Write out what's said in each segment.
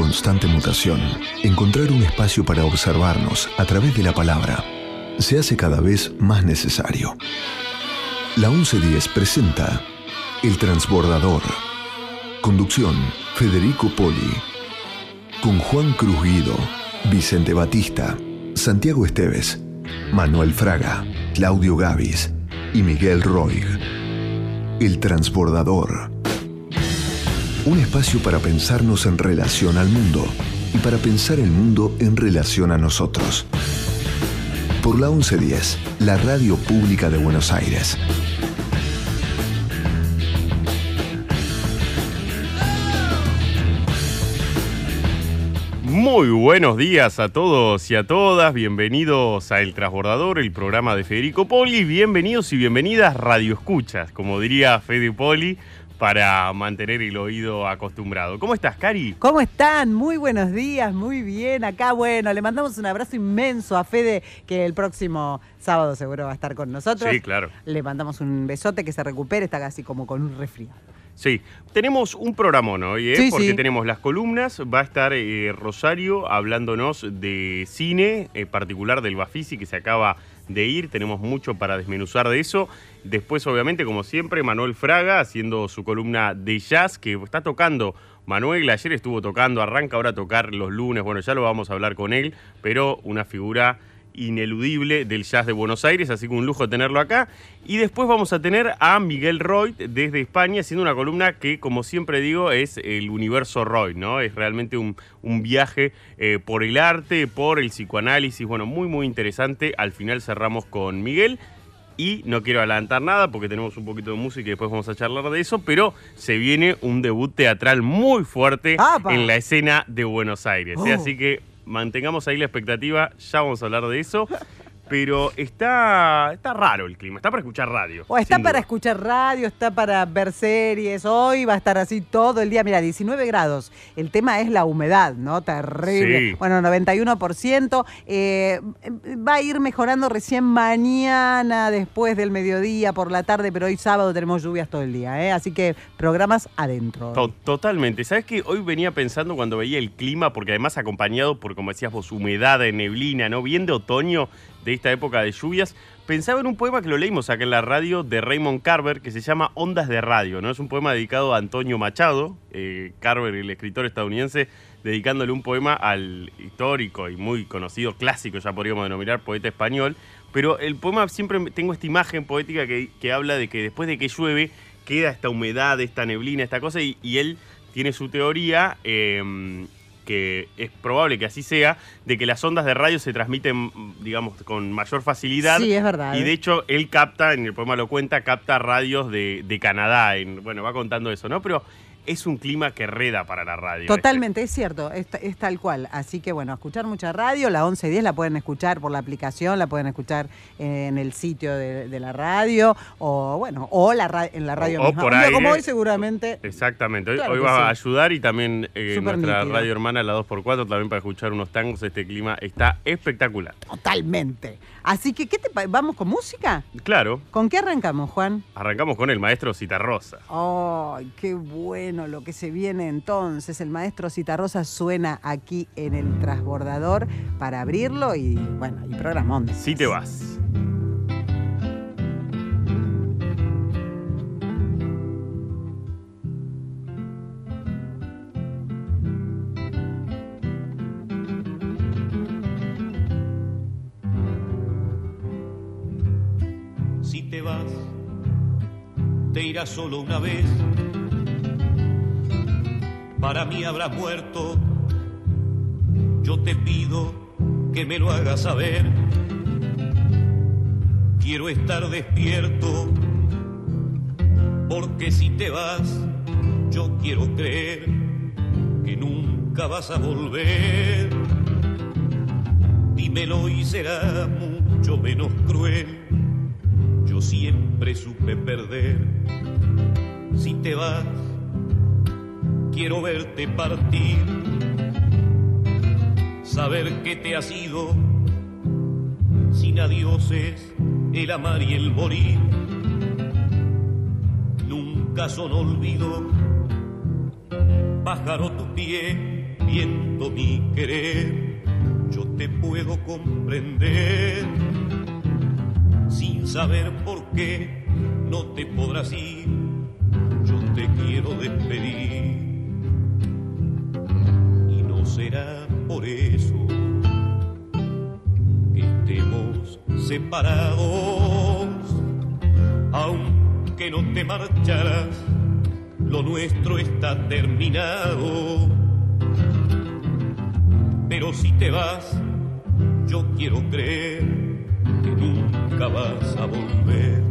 constante mutación, encontrar un espacio para observarnos a través de la palabra se hace cada vez más necesario. La 1110 presenta El Transbordador. Conducción, Federico Poli. Con Juan Cruz Guido, Vicente Batista, Santiago Esteves, Manuel Fraga, Claudio Gavis y Miguel Roig. El Transbordador. Un espacio para pensarnos en relación al mundo y para pensar el mundo en relación a nosotros. Por la 1110, la radio pública de Buenos Aires. Muy buenos días a todos y a todas. Bienvenidos a El Transbordador, el programa de Federico Poli. Bienvenidos y bienvenidas Radio Escuchas, como diría Fede Poli, para mantener el oído acostumbrado. ¿Cómo estás, Cari? ¿Cómo están? Muy buenos días, muy bien. Acá, bueno, le mandamos un abrazo inmenso a Fede, que el próximo sábado seguro va a estar con nosotros. Sí, claro. Le mandamos un besote, que se recupere, está casi como con un resfriado. Sí, tenemos un programón hoy, ¿eh? Sí, porque sí. tenemos las columnas, va a estar eh, Rosario hablándonos de cine, en particular del Bafisi que se acaba de ir, tenemos mucho para desmenuzar de eso. Después, obviamente, como siempre, Manuel Fraga haciendo su columna de jazz, que está tocando. Manuel ayer estuvo tocando, arranca ahora a tocar los lunes, bueno, ya lo vamos a hablar con él, pero una figura ineludible del jazz de Buenos Aires, así que un lujo tenerlo acá. Y después vamos a tener a Miguel Roy desde España haciendo una columna que, como siempre digo, es el universo Roy, ¿no? Es realmente un, un viaje eh, por el arte, por el psicoanálisis, bueno, muy, muy interesante. Al final cerramos con Miguel. Y no quiero adelantar nada porque tenemos un poquito de música y después vamos a charlar de eso, pero se viene un debut teatral muy fuerte ¡Apa! en la escena de Buenos Aires. Oh. Así que mantengamos ahí la expectativa, ya vamos a hablar de eso. Pero está, está raro el clima, está para escuchar radio. O está para duda. escuchar radio, está para ver series. Hoy va a estar así todo el día. Mira, 19 grados. El tema es la humedad, ¿no? Terrible. Sí. Bueno, 91%. Eh, va a ir mejorando recién mañana, después del mediodía, por la tarde, pero hoy sábado tenemos lluvias todo el día, ¿eh? Así que programas adentro. To- Totalmente. ¿Sabes qué? Hoy venía pensando cuando veía el clima, porque además acompañado por, como decías vos, humedad, neblina, ¿no? Bien de otoño, de esta época de lluvias. Pensaba en un poema que lo leímos acá en la radio de Raymond Carver, que se llama Ondas de Radio, ¿no? Es un poema dedicado a Antonio Machado, eh, Carver, el escritor estadounidense, dedicándole un poema al histórico y muy conocido, clásico, ya podríamos denominar, poeta español. Pero el poema siempre tengo esta imagen poética que, que habla de que después de que llueve, queda esta humedad, esta neblina, esta cosa, y, y él tiene su teoría, eh, que es probable que así sea, de que las ondas de radio se transmiten, digamos, con mayor facilidad. Sí, es verdad. Y de hecho, él capta, en el poema lo cuenta, capta radios de, de Canadá. en- bueno, va contando eso, ¿no? Pero es un clima que reda para la radio. Totalmente, es cierto, es, es tal cual. Así que bueno, escuchar mucha radio, la 1110 la pueden escuchar por la aplicación, la pueden escuchar en el sitio de, de la radio, o bueno, o la en la radio O- o por aire. como hoy seguramente. Exactamente. Hoy, Claro hoy que va sí. a ayudar y también eh, nuestra nítido. radio hermana, la 2x4, también para escuchar unos tangos. Este clima está espectacular. Totalmente. Así que, ¿qué te ¿vamos con música? Claro, ¿Con qué arrancamos, Juan? arrancamos con el maestro Citarrosa. ¡Ay, qué bueno lo que se viene entonces! El maestro Citarrosa suena aquí en el transbordador para abrirlo y, bueno, y programón. Si te vas. Si te vas, te irás solo una vez. Para mí habrás muerto. Yo te pido que me lo hagas saber. Quiero estar despierto. Porque si te vas, yo quiero creer que nunca vas a volver. Dímelo y será mucho menos cruel. Yo siempre supe perder. Si te vas, quiero verte partir. Saber que te has ido. Sin adioses, el amar y el morir. Nunca son olvido. Pájaro tu pie viendo mi querer, yo te puedo comprender sin saber por qué no te podrás ir. Yo te quiero despedir será por eso que estemos separados, aunque no te marcharás, lo nuestro está terminado. Pero si te vas, yo quiero creer que nunca vas a volver.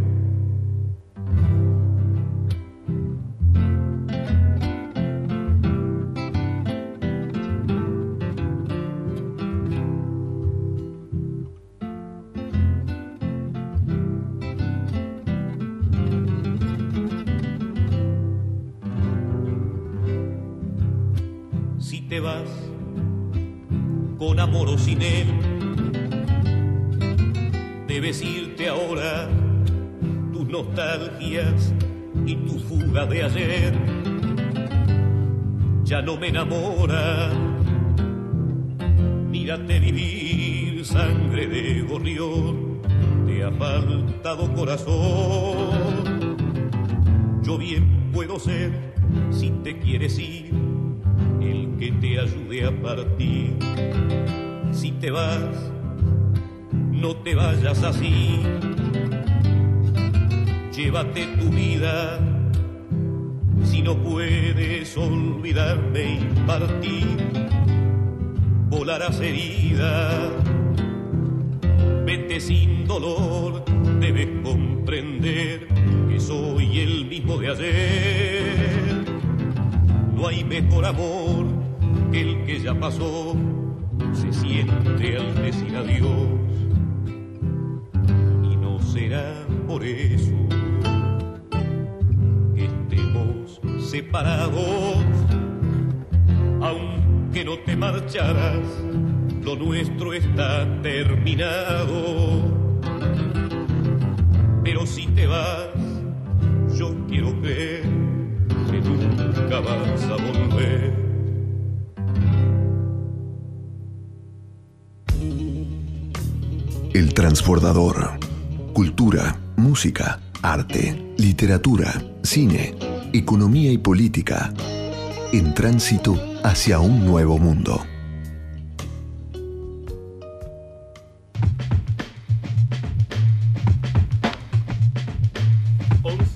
Fuga de ayer. Ya no me enamora, mírate vivir sangre de gorrión, te ha faltado corazón. Yo bien puedo ser, si te quieres ir, el que te ayude a partir. Si te vas, no te vayas así. Llévate tu vida no puedes olvidarme y partir. Volarás herida, vete sin dolor, debes comprender que soy el mismo de ayer. No hay mejor amor que el que ya pasó, se siente al decir adiós. Y no será por eso separados, aunque no te marcharás, lo nuestro está terminado. Pero si te vas, yo quiero creer que nunca vas a volver. El transbordador. Cultura, música, arte, literatura, cine, economía y política. En tránsito hacia un nuevo mundo.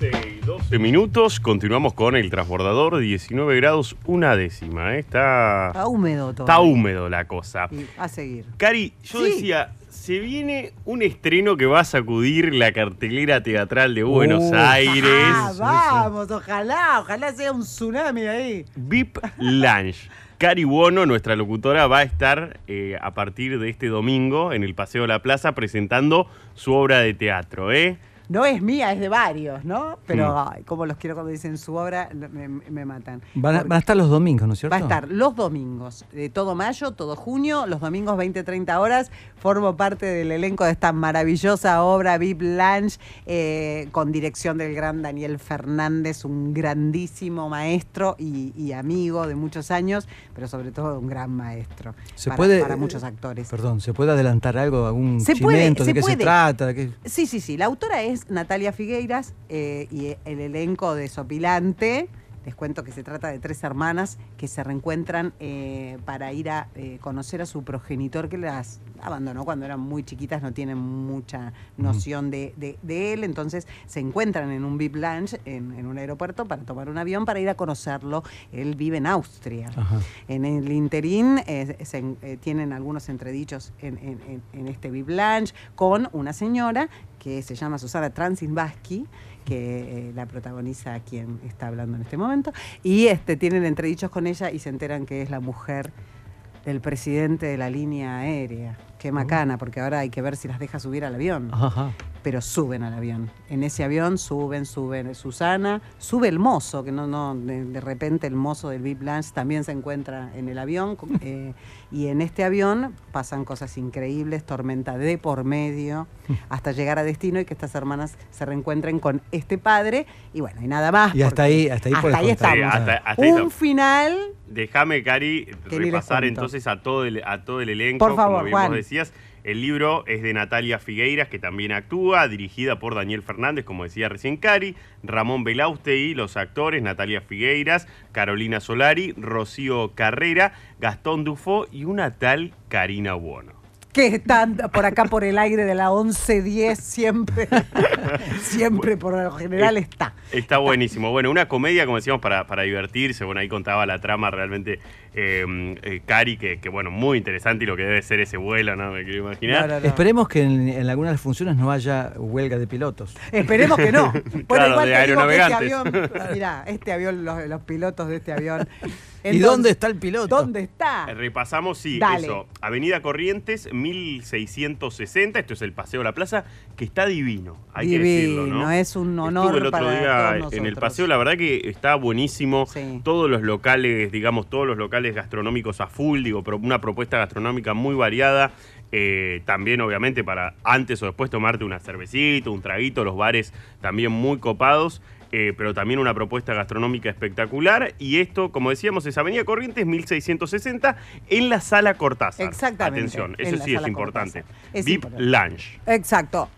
y 12 minutos, continuamos con el transbordador, 19 grados, una décima. ¿eh? Está, Está húmedo todo. está húmedo la cosa. Y a seguir. Cari, yo Sí. decía, se viene un estreno que va a sacudir la cartelera teatral de Buenos Uh, Aires. Ah, vamos, ojalá, ojalá sea un tsunami ahí. VIP Lounge. Cari Buono, nuestra locutora, va a estar eh, a partir de este domingo en el Paseo de la Plaza presentando su obra de teatro, ¿eh? No es mía, es de varios, ¿no? Pero ay, como los quiero cuando dicen su obra, me, me matan. Van a, Porque van a estar los domingos, ¿no es cierto? Va a estar los domingos, de todo mayo, todo junio, los domingos 20-30 horas. Formo parte del elenco de esta maravillosa obra VIP Lunch, eh, con dirección del gran Daniel Fernández, un grandísimo maestro y, y amigo de muchos años, pero sobre todo un gran maestro Se para, puede, para muchos actores. Perdón, ¿se puede adelantar algo, algún Se puede, chimento, se de qué se trata? de qué- Sí, sí, sí. La autora es Natalia Figueiras eh, y el elenco de Sopilante. Les cuento que se trata de tres hermanas que se reencuentran eh, para ir a eh, conocer a su progenitor que las abandonó cuando eran muy chiquitas, no tienen mucha noción de, de- de él. Entonces se encuentran en un VIP Lounge en, en un aeropuerto para tomar un avión para ir a conocerlo. Él vive en Austria. Ajá. En el interín eh, se en- tienen algunos entredichos en, en- en- en este VIP Lounge con una señora que se llama Susana Transinvasky, que eh, la protagoniza quien está hablando en este momento, y este, tienen entredichos con ella y se enteran que es la mujer del presidente de la línea aérea. Qué macana, porque ahora hay que ver si las deja subir al avión. Ajá. Pero suben al avión. En ese avión suben, suben Susana, sube el mozo, que no, no, de, de repente el mozo del VIP Lunch también se encuentra en el avión. eh, y en este avión pasan cosas increíbles, tormenta de por medio, hasta llegar a destino y que estas hermanas se reencuentren con este padre. Y bueno, y nada más. Y hasta ahí- hasta ahí contar. estamos. Sí, hasta- hasta ahí Un final Déjame, Cari, repasar entonces a todo el, a todo el elenco. Por favor, como bien Juan. vos decías. El libro es de Natalia Figueiras, que también actúa, dirigida por Daniel Fernández, como decía recién Cari, Ramón Belausteí, los actores, Natalia Figueiras, Carolina Solari, Rocío Carrera, Gastón Dufo y una tal Karina Buono. Que están por acá por el aire de la 11.10 siempre. siempre por lo general está. Está buenísimo. Bueno, una comedia, como decíamos, para, para divertirse. Bueno, ahí contaba la trama realmente eh, eh, Cari, que, que, bueno, muy interesante y lo que debe ser ese vuelo, ¿no? Me quiero imaginar. No, no, no. Esperemos que en, en algunas de las funciones no haya huelga de pilotos. Esperemos que no. Bueno, Claro, igual de este aeronavegantes. avión, mirá, este avión, los, los pilotos de este avión. ¿Y dónde está el piloto? ¿Dónde está? Eh, Repasamos, sí, Dale. eso. Avenida Corrientes, 1660. Esto es el Paseo de la Plaza, que está divino. Hay que decirlo, ¿no? Divino, es un honor Estuve el otro para día en el paseo, la verdad que está buenísimo. Sí. Todos los locales, digamos, todos los locales gastronómicos a full, digo, una propuesta gastronómica muy variada. Eh, también, obviamente, para antes o después tomarte una cervecita, un traguito, los bares también muy copados. Eh, pero también una propuesta gastronómica espectacular. Y esto, como decíamos, es Avenida Corrientes 1660 en la sala Cortázar. Exactamente, Atención, en eso sí es importante. Es VIP importante. Lunch. Exacto.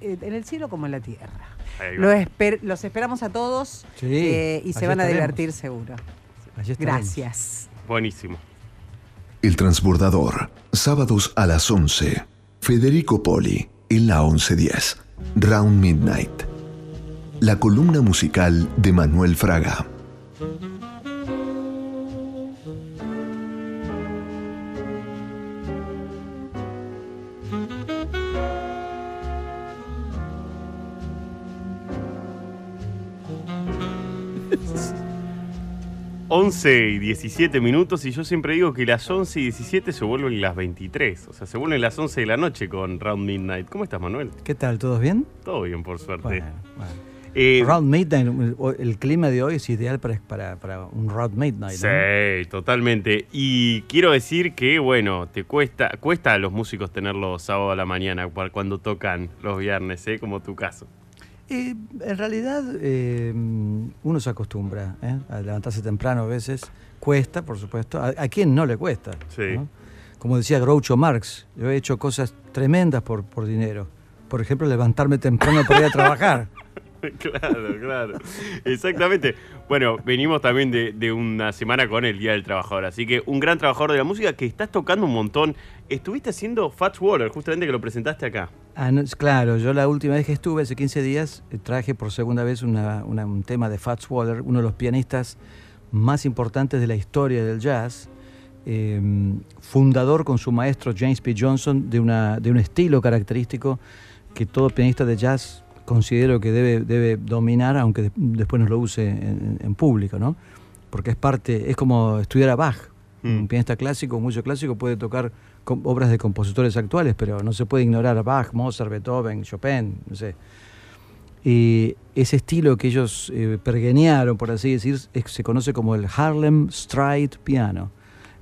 Eh, En el cielo como en la tierra. Lo esper- los esperamos a todos Sí, eh, y se van a divertir seguro. Gracias. Buenísimo. El Transbordador, sábados a las 11. Federico Poli, en la 1110. Round Midnight. La columna musical de Manuel Fraga. Once y 17 minutos y yo siempre digo que las 11 y 17 se vuelven las 23. O sea, se vuelven las 11 de la noche con Round Midnight. ¿Cómo estás, Manuel? ¿Qué tal? ¿Todos bien? Todo bien, por suerte. Bueno, bueno. Eh, Round Midnight, el, clima de hoy es ideal para, para, para un Round Midnight. ¿no? Sí, totalmente. Y quiero decir que, bueno, te cuesta, cuesta a los músicos tenerlos sábado a la mañana cuando tocan los viernes, ¿eh? Como tu caso. Eh, en realidad, eh, uno se acostumbra ¿eh? a levantarse temprano a veces. Cuesta, por supuesto. ¿A, a quién no le cuesta? Sí. ¿no? Como decía Groucho Marx, yo he hecho cosas tremendas por, por dinero. Por ejemplo, levantarme temprano para ir a trabajar. claro, claro. Exactamente. Bueno, venimos también de, una semana con el Día del Trabajador, así que un gran trabajador de la música que estás tocando un montón. Estuviste haciendo Fats Water, justamente que lo presentaste acá. Ah, claro, yo la última vez que estuve, hace 15 días, eh, traje por segunda vez un tema de Fats Waller, uno de los pianistas más importantes de la historia del jazz, eh, fundador con su maestro James P. Johnson de, una, de un estilo característico que todo pianista de jazz considero que debe, debe dominar, aunque de- después no lo use en, en público, ¿no? Porque es parte, es como estudiar a Bach. Mm. Un pianista clásico, un músico clásico puede tocar obras de compositores actuales, pero no se puede ignorar a Bach, Mozart, Beethoven, Chopin, no sé. Y ese estilo que ellos eh, pergeñaron, por así decir, es- se conoce como el Harlem Stride Piano.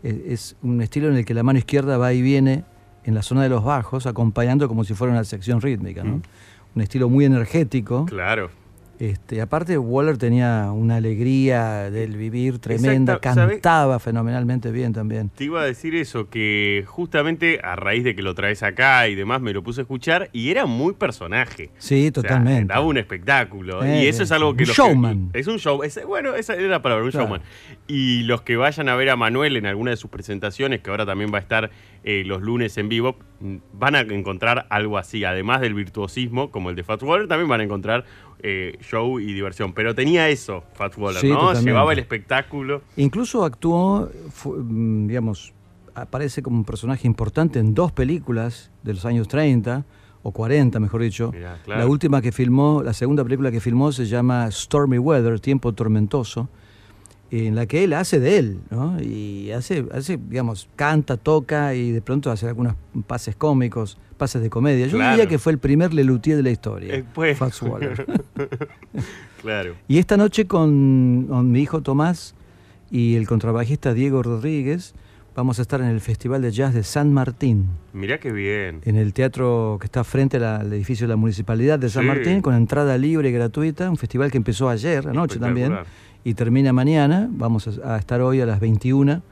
Eh, es un estilo en el que la mano izquierda va y viene en la zona de los bajos, acompañando como si fuera una sección rítmica. ¿no? Mm. Un estilo muy energético. Claro. Este, aparte, Waller tenía una alegría del vivir tremenda, cantaba fenomenalmente bien también. Te iba a decir eso, que justamente a raíz de que lo traes acá y demás, me lo puse a escuchar y era muy personaje. Sí, O sea, totalmente. daba un espectáculo. Eh, y eso es algo un que los showman. Que, es un show. es- bueno, esa era la palabra, un Claro. showman. Y los que vayan a ver a Manuel en alguna de sus presentaciones, que ahora también va a estar eh, los lunes en vivo, mm, van a encontrar algo así. Además del virtuosismo, como el de Fats Waller, también van a encontrar eh, show y diversión. Pero tenía eso, Fats Waller, Sí, ¿no? totalmente. Llevaba el espectáculo. Incluso actuó, mm, digamos, aparece como un personaje importante en dos películas de los años 30 o 40, mejor dicho. Mirá, claro. La última que filmó, la segunda película que filmó se llama Stormy Weather, Tiempo Tormentoso. En la que él hace de él, ¿no? Y hace, hace, digamos, canta, toca y de pronto hace algunos pases cómicos, pases de comedia. Yo Claro. diría que fue el primer Lelutier de la historia. Eh, pues. Fats Waller. Claro. Y esta noche con, con mi hijo Tomás y el contrabajista Diego Rodríguez vamos a estar en el Festival de Jazz de San Martín, Mirá qué bien. en el teatro que está frente la- al edificio de la Municipalidad de San Sí. Martín, con entrada libre y gratuita, un festival que empezó ayer, anoche también. Y termina mañana. Vamos a, estar hoy a las 21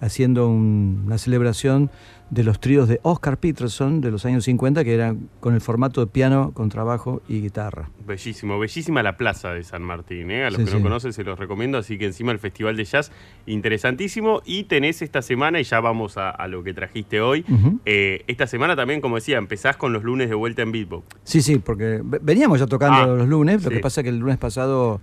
haciendo un- una celebración de los tríos de Oscar Peterson de los años 50, que eran con el formato de piano, contrabajo y guitarra. Bellísimo, bellísima la plaza de San Martín, ¿eh? a los Sí, que no sí. conocen se los recomiendo, así que encima el Festival de Jazz, interesantísimo, y tenés esta semana, y ya vamos a, a lo que trajiste hoy, eh, esta semana también, como decía, empezás con los lunes de vuelta en Beatbox. Sí, sí, porque ve- veníamos ya tocando Ah, los lunes, lo que pasa es que el lunes pasado,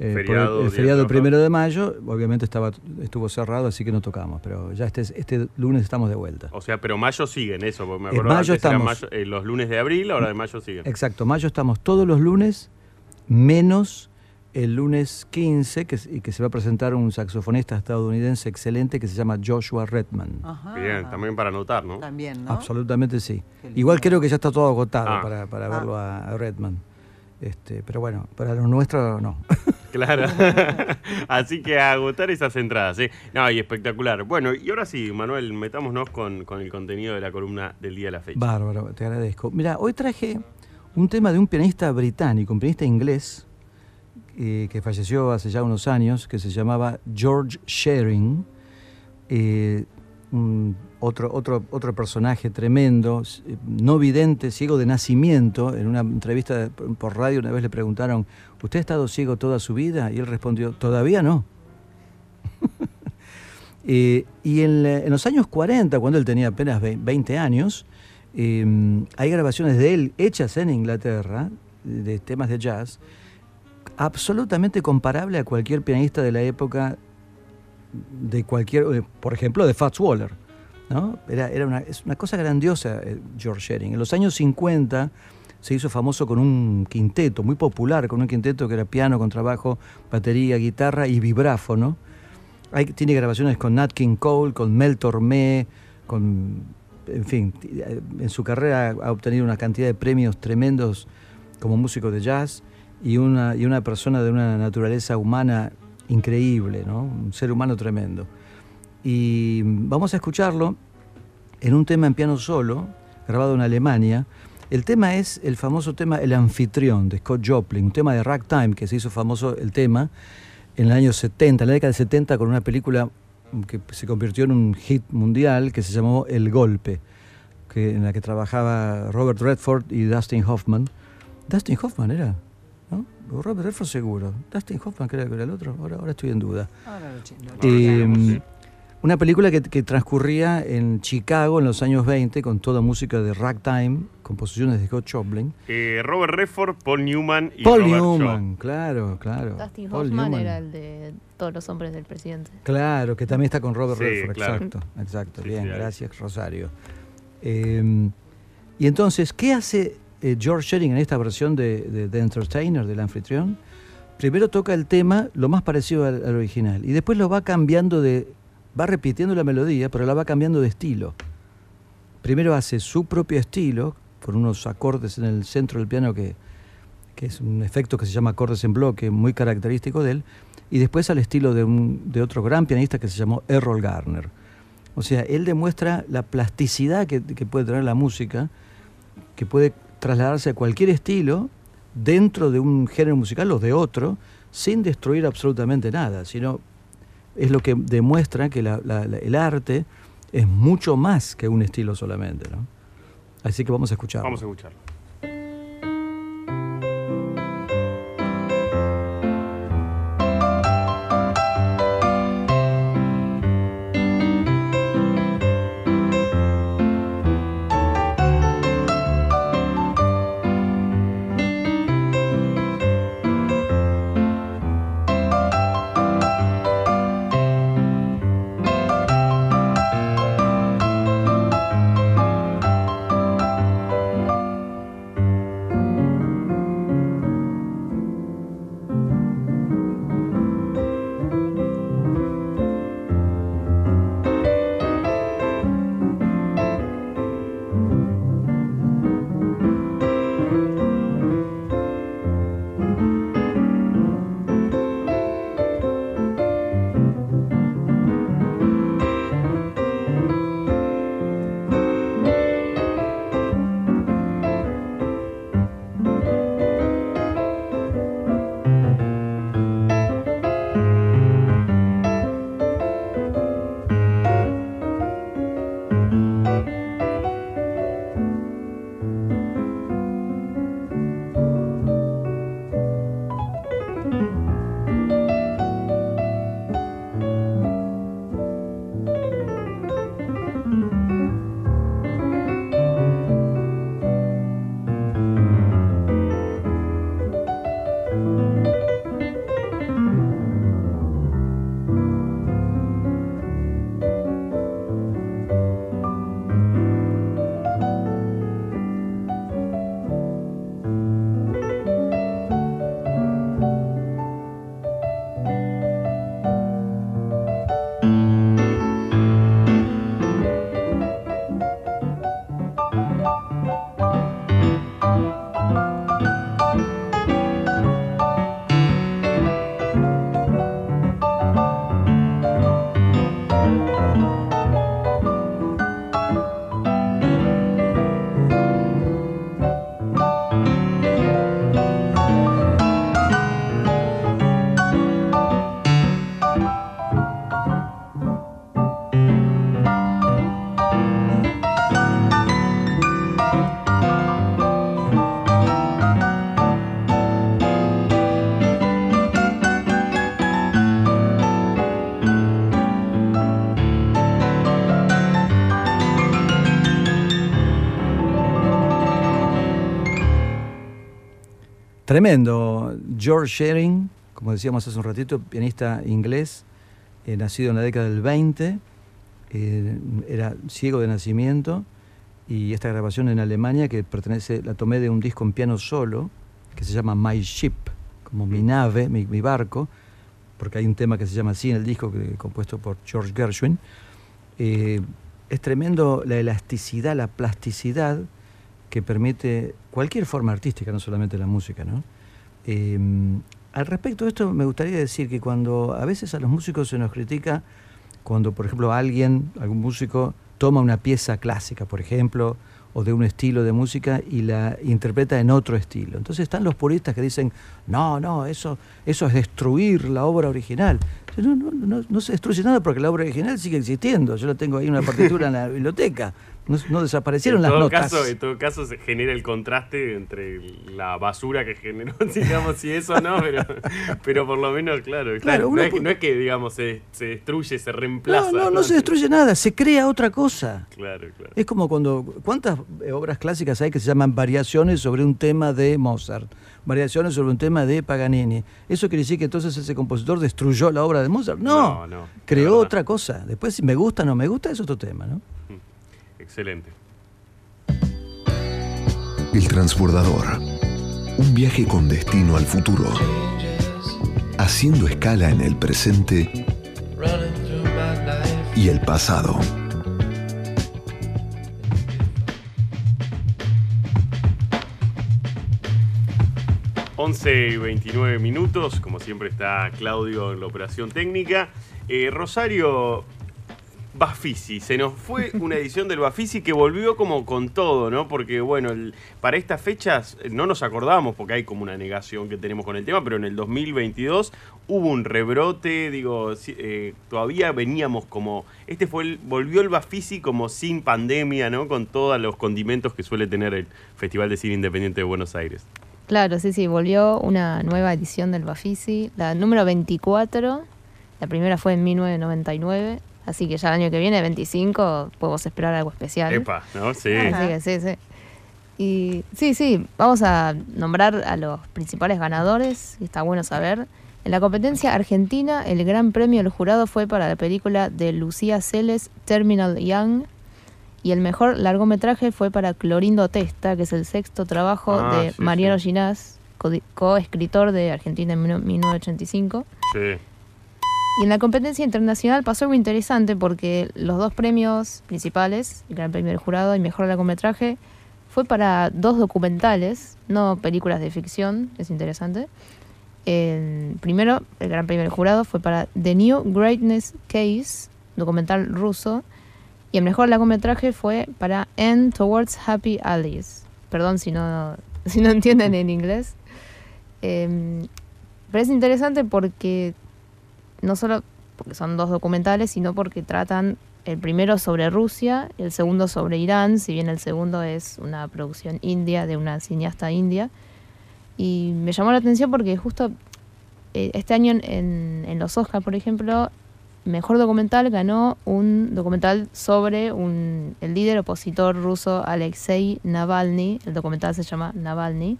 eh, por el- Feriado, el, Día feriado del primero de mayo, obviamente estaba estuvo cerrado, así que no tocamos, pero ya este, este lunes estamos de vuelta. O sea, pero mayo siguen eso, porque me En acuerdo mayo antes eran estamos. mayo- eh, los lunes de abril, ahora de mayo siguen. Exacto, mayo estamos todos los lunes, menos el lunes 15, que, s- y que se va a presentar un saxofonista estadounidense excelente que se llama Joshua Redman. Ajá. Bien, también para anotar, ¿no? También, ¿no? Absolutamente sí. Igual creo que ya está todo agotado Ah. para, para Ah. verlo a, a Redman. Este, pero bueno, para lo nuestro no. Claro. Así que a agotar esas entradas, ¿eh? No, y espectacular. Bueno, y ahora sí, Manuel, metámonos con, con el contenido de la columna del día de la fecha. Bárbaro, te agradezco. Mira, hoy traje un tema de un pianista británico, un pianista inglés, eh, que falleció hace ya unos años, que se llamaba George Shearing. eh, otro, otro, otro personaje tremendo, no vidente, ciego de nacimiento. En una entrevista por radio una vez le preguntaron, ¿usted ha estado ciego toda su vida? Y él respondió, todavía no. Eh, y en, los años 40, cuando él tenía apenas ve- 20 años, eh, hay grabaciones de él hechas en Inglaterra, de temas de jazz, absolutamente comparable a cualquier pianista de la época, de cualquier, eh, por ejemplo, de Fats Waller. ¿No? Era, era una, es una cosa grandiosa eh, George Shearing. En los años 50 se hizo famoso con un quinteto, muy popular, con un quinteto que era piano, contrabajo, batería, guitarra y vibráfono. Hay, tiene grabaciones con Nat King Cole, con Mel Tormé, con, en fin, eh, en su carrera ha obtenido una cantidad de premios tremendos como músico de jazz y una, y una persona de una naturaleza humana increíble, ¿no? un ser humano tremendo. Y vamos a escucharlo en un tema en piano solo, grabado en Alemania. El tema es el famoso tema El anfitrión de Scott Joplin, un tema de ragtime que se hizo famoso el tema en el año 70, en la década del 70 con una película que se convirtió en un hit mundial que se llamó El Golpe, que, en la que trabajaba Robert Redford y Dustin Hoffman. Dustin Hoffman era, ¿no? Robert Redford seguro. Dustin Hoffman creo que era el otro, ahora, ahora estoy en duda. Ahora lo lo Eh, chequeamos. sí. Una película que, que transcurría en Chicago en los años 20 con toda música de ragtime, composiciones de Scott Joplin. Eh, Robert Redford, Paul Newman y Paul Robert Newman, claro, claro. Dustin Paul Hoffman Newman. era el de todos los hombres del presidente. Claro, que también está con Robert Sí, Redford, claro. exacto, exacto. Sí, Bien, sí, gracias Rosario. Eh, y entonces, ¿qué hace eh, George Shearing en esta versión de, de The Entertainer, del anfitrión? Primero toca el tema lo más parecido al, al original y después lo va cambiando de, va repitiendo la melodía, pero la va cambiando de estilo. Primero hace su propio estilo, con unos acordes en el centro del piano que, que es un efecto que se llama acordes en bloque, muy característico de él, y después al estilo de, un- de otro gran pianista que se llamó Errol Garner. O sea, él demuestra la plasticidad que, que puede tener la música, que puede trasladarse a cualquier estilo dentro de un género musical o de otro, sin destruir absolutamente nada, sino es lo que demuestra que la- la- la- el arte es mucho más que un estilo solamente. ¿no? Así que vamos a escucharlo. Vamos a escucharlo. Tremendo. George Shearing, como decíamos hace un ratito, pianista inglés, eh, nacido en la década del 20, eh, era ciego de nacimiento, y esta grabación en Alemania, que pertenece, la tomé de un disco en piano solo, que se llama My Ship, como mi nave, mi, mi barco, porque hay un tema que se llama así en el disco, que, compuesto por George Gershwin. Eh, es tremendo la elasticidad, la plasticidad que permite cualquier forma artística, no solamente la música. ¿no? Eh, al respecto de esto, me gustaría decir que cuando a veces a los músicos se nos critica, cuando por ejemplo alguien, algún músico, toma una pieza clásica, por ejemplo, o de un estilo de música y la interpreta en otro estilo. Entonces están los puristas que dicen, no, no, eso, eso es destruir la obra original. No, no, no, no se destruye nada porque la obra original sigue existiendo. Yo la tengo ahí en una partitura en la biblioteca. No, no desaparecieron en las todo notas. Caso, en todo caso se genera el contraste entre la basura que generó, digamos, y eso no, pero, pero por lo menos, claro, Claro, claro, uno no, es, pu- no es que, digamos, se, se destruye, se reemplaza. No, no, no se destruye nada, se crea otra cosa. Claro, claro. Es como cuando, ¿cuántas eh, obras clásicas hay que se llaman variaciones sobre un tema de Mozart? Variaciones sobre un tema de Paganini. ¿Eso quiere decir que entonces ese compositor destruyó la obra de Mozart? No, No, no, creó otra cosa. Después si me gusta o no me gusta es otro tema, ¿no? Excelente. El transbordador. Un viaje con destino al futuro. Haciendo escala en el presente y el pasado. Once y 29 minutos, como siempre está Claudio en la operación técnica. Eh, Rosario, Bafisi, se nos fue una edición del Bafisi que volvió como con todo, ¿no? Porque bueno, para estas fechas eh, no nos acordamos porque hay como una negación que tenemos con el tema, pero en el 2022 hubo un rebrote, digo, eh, todavía veníamos como, este fue el, volvió el Bafisi como sin pandemia, ¿no? Con todos los condimentos que suele tener el Festival de Cine Independiente de Buenos Aires. Claro, sí, sí, volvió una nueva edición del Bafisi, la número 24. La primera fue en 1999, así que ya el año que viene, 25, podemos esperar algo especial. Epa, ¿no? Sí. Así que sí, sí. Y sí, sí, vamos a nombrar a los principales ganadores, y está bueno saber. En la competencia argentina, el gran premio del jurado fue para la película de Lucía Celes, Terminal Young, y el mejor largometraje fue para Clorindo Testa, que es el sexto trabajo Ah, de sí, Mariano sí. Ginás, co- coescritor de Argentina en 1985. Sí. Y en la competencia internacional pasó algo interesante porque los dos premios principales, el Gran Premio del Jurado y Mejor Largometraje, fue para dos documentales, no películas de ficción, es interesante. Primero, el Gran Premio del Jurado, fue para The New Greatness Case, documental ruso, y el mejor largometraje fue para End Towards Happy Allies. Perdón si no, si no entienden en inglés. Em, pero es interesante porque no solo porque son dos documentales, sino porque tratan el primero sobre Rusia, el segundo sobre Irán, si bien el segundo es una producción india de una cineasta india. Y me llamó la atención porque justo eh, este año en, los Oscars, por ejemplo, mejor documental ganó un documental sobre un, el líder opositor ruso Alexei Navalny. El documental se llama Navalny,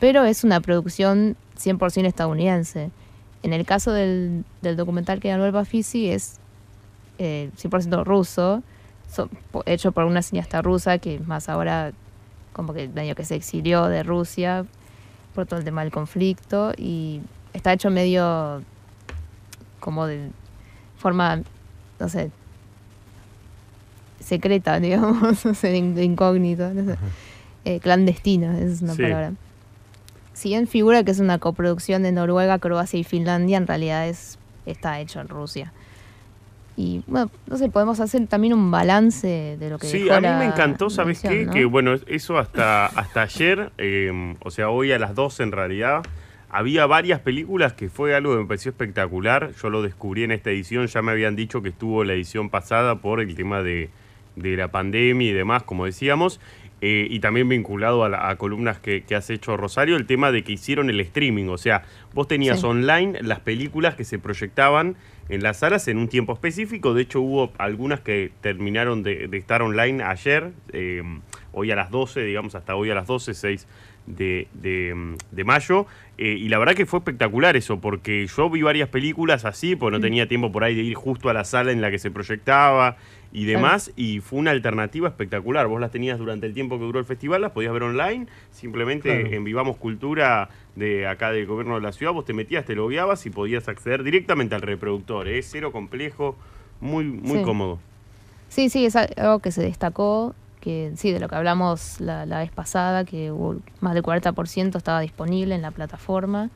pero es una producción 100% estadounidense. En el caso del, del documental que ganó el Bafisi es eh, 100% ruso, so- hecho por una cineasta rusa que más ahora como que medio que se exilió de Rusia por todo el tema del conflicto y está hecho medio como de forma, no sé, secreta, digamos, de in- de incógnito, no sé. Eh, clandestina, esa es una Sí. palabra. Si bien figura que es una coproducción de Noruega, Croacia y Finlandia, en realidad es está hecho en Rusia. Y bueno, no sé, podemos hacer también un balance de lo que Sí, dejó a mí me encantó, ¿sabes edición, qué? ¿no? Que bueno, eso hasta, hasta ayer, eh, o sea, hoy a las 12 en realidad, había varias películas que fue algo que me pareció espectacular. Yo lo descubrí en esta edición, ya me habían dicho que estuvo la edición pasada por el tema de, de la pandemia y demás, como decíamos. Eh, y también vinculado a, la- a columnas que, que has hecho, Rosario, el tema de que hicieron el streaming. O sea, vos tenías Sí. online las películas que se proyectaban en las salas en un tiempo específico. De hecho, hubo algunas que terminaron de, de estar online ayer, eh, hoy a las 12, digamos, hasta hoy a las 12, 6 de, de, mm, de mayo. eh, y la verdad que fue espectacular eso, porque yo vi varias películas así, porque no tenía tiempo por ahí de ir justo a la sala en la que se proyectaba y demás, y fue una alternativa espectacular. Vos las tenías durante el tiempo que duró el festival, las podías ver online, simplemente Claro. en Vivamos Cultura de acá del gobierno de la ciudad, vos te metías, te logueabas y podías acceder directamente al reproductor, es cero complejo, muy, muy Sí. cómodo. Sí, sí, es algo que se destacó, que sí, de lo que hablamos la, la vez pasada, que hubo más del 40% estaba disponible en la plataforma.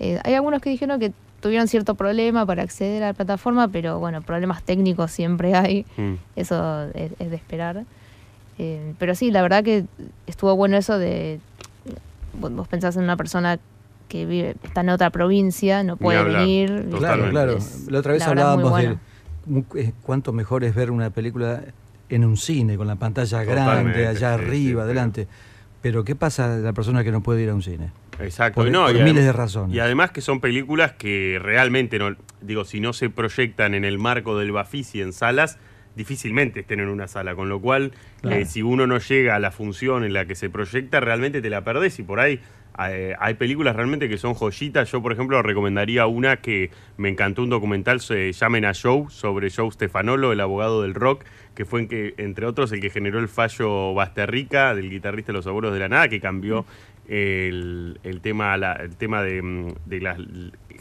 Eh, hay algunos que dijeron que tuvieron cierto problema para acceder a la plataforma, pero bueno, problemas técnicos siempre hay, Mm. eso es, es de esperar. Eh, pero sí, la verdad que estuvo bueno eso de, vos pensás en una persona que vive, está en otra provincia, no puede venir. Claro, claro. Es- La otra vez la hablábamos de bueno. eh, cuánto mejor es ver una película en un cine, con la pantalla Totalmente, grande, allá sí, arriba, sí, adelante. Pero ¿qué pasa a la persona que no puede ir a un cine? Exacto, Por- no, por y miles de razones. Y además que son películas que realmente, no, digo, si no se proyectan en el marco del Bafisi en salas, difícilmente estén en una sala, con lo cual, Claro. eh, si uno no llega a la función en la que se proyecta, realmente te la perdés y por ahí eh, hay películas realmente que son joyitas. Yo, por ejemplo, recomendaría una que me encantó un documental, se llamen a Joe, sobre Joe Stefanolo, el abogado del rock, que fue en que, entre otros el que generó el fallo Basterrica del guitarrista Los Abuelos de la Nada, que cambió el, el tema, la- el tema de, mm, de las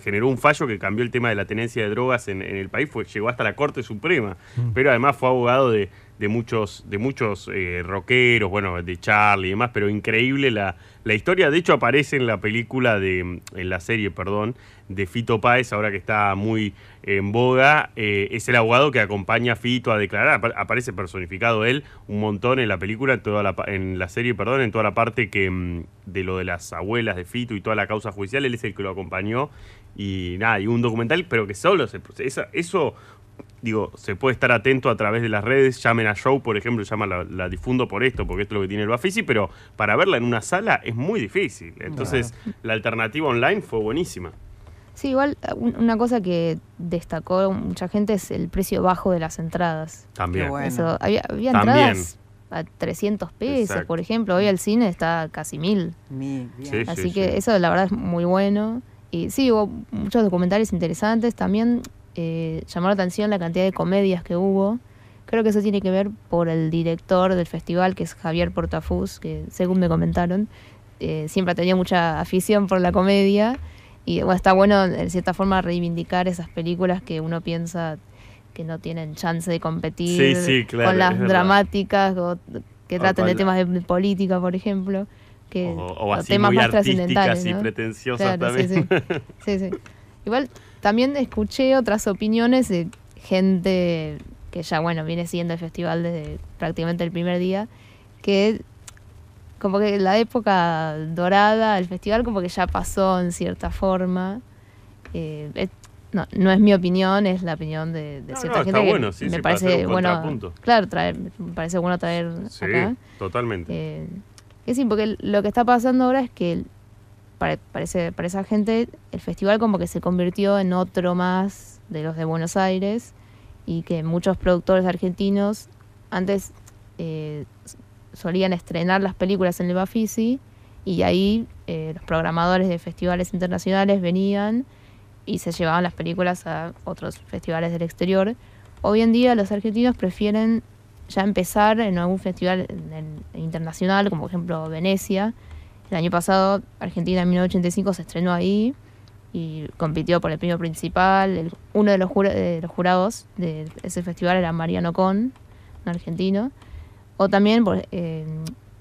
generó un fallo que cambió el tema de la tenencia de drogas en, en el país, fue, llegó hasta la Corte Suprema, pero además fue abogado de, de muchos, de muchos eh, rockeros, bueno, de Charlie y demás, pero increíble la, la historia. De hecho, aparece en la película de, en la serie, perdón, de Fito Páez, ahora que está muy en boga, eh, es el abogado que acompaña a Fito a declarar. Apa- Aparece personificado él un montón en la película, en toda la, en la serie, perdón, en toda la parte que mm, de lo de las abuelas de Fito y toda la causa judicial, él es el que lo acompañó. Y nada, y un documental, pero que solo se esa- eso digo, se puede estar atento a través de las redes, llamen a Show, por ejemplo, llama la, la difundo por esto, porque esto es lo que tiene el Bafisi, pero para verla en una sala es muy difícil. Entonces, la alternativa online fue buenísima. Sí, igual un- una cosa que destacó mucha gente es el precio bajo de las entradas. También. Qué bueno. Eso, había, había También. entradas a 300 pesos, Exacto. por ejemplo. Hoy el cine está casi mil. Mi, bien. Sí, Así sí, que sí. eso la verdad es muy bueno. Y sí, hubo muchos documentales interesantes. También eh, llamó la atención la cantidad de comedias que hubo. Creo que eso tiene que ver por el director del festival, que es Javier Portafus, que según me comentaron, eh, siempre ha tenido mucha afición por la comedia. Y bueno, está bueno, en cierta forma, reivindicar esas películas que uno piensa que no tienen chance de competir Sí, sí, claro, con las dramáticas o que O traten de temas de, política, por ejemplo. Que, O, o así temas muy más trascendentales. y ¿no? pretenciosas Claro, sí, también. sí. Sí, sí. Igual también escuché otras opiniones de gente que ya, bueno, viene siguiendo el festival desde prácticamente el primer día, que como que la época dorada del festival como que ya pasó en cierta forma. Eh, es- no, no es mi opinión, es la opinión de, de No, cierta no, gente está que bueno, sí, me sí, parece bueno, claro, traer, me parece bueno traer Sí, acá. totalmente. Eh, que sí, porque lo que está pasando ahora es que para, para esa gente el festival como que se convirtió en otro más de los de Buenos Aires y que muchos productores argentinos antes eh, solían estrenar las películas en el Bafisi y ahí eh, los programadores de festivales internacionales venían y se llevaban las películas a otros festivales del exterior. Hoy en día los argentinos prefieren ya empezar en algún festival internacional, como por ejemplo Venecia. El año pasado Argentina en 1985 se estrenó ahí y compitió por el premio principal. El- uno de los, jura- de los jurados de ese festival era Mariano Con, un argentino. O también por- eh,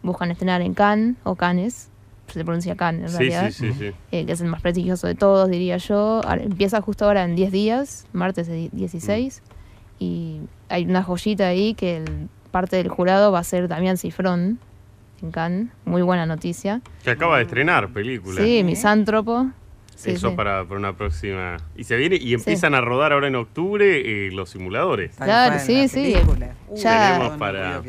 buscan estrenar en Cannes o Cannes, se pronuncia Cannes en Sí, realidad sí, sí, sí. eh, que es el más prestigioso de todos, diría yo. Ahora- empieza justo ahora en 10 días, martes de di- 16, y hay una joyita ahí que el- parte del jurado va a ser Damián Cifrón en Cannes, muy buena noticia. Que acaba de estrenar película. Sí, misántropo. Sí, Eso sí. Para, para una próxima. Y se viene y empiezan a rodar ahora en octubre eh, los simuladores. Tal Claro, cual, sí, sí. Ya- Tenemos para-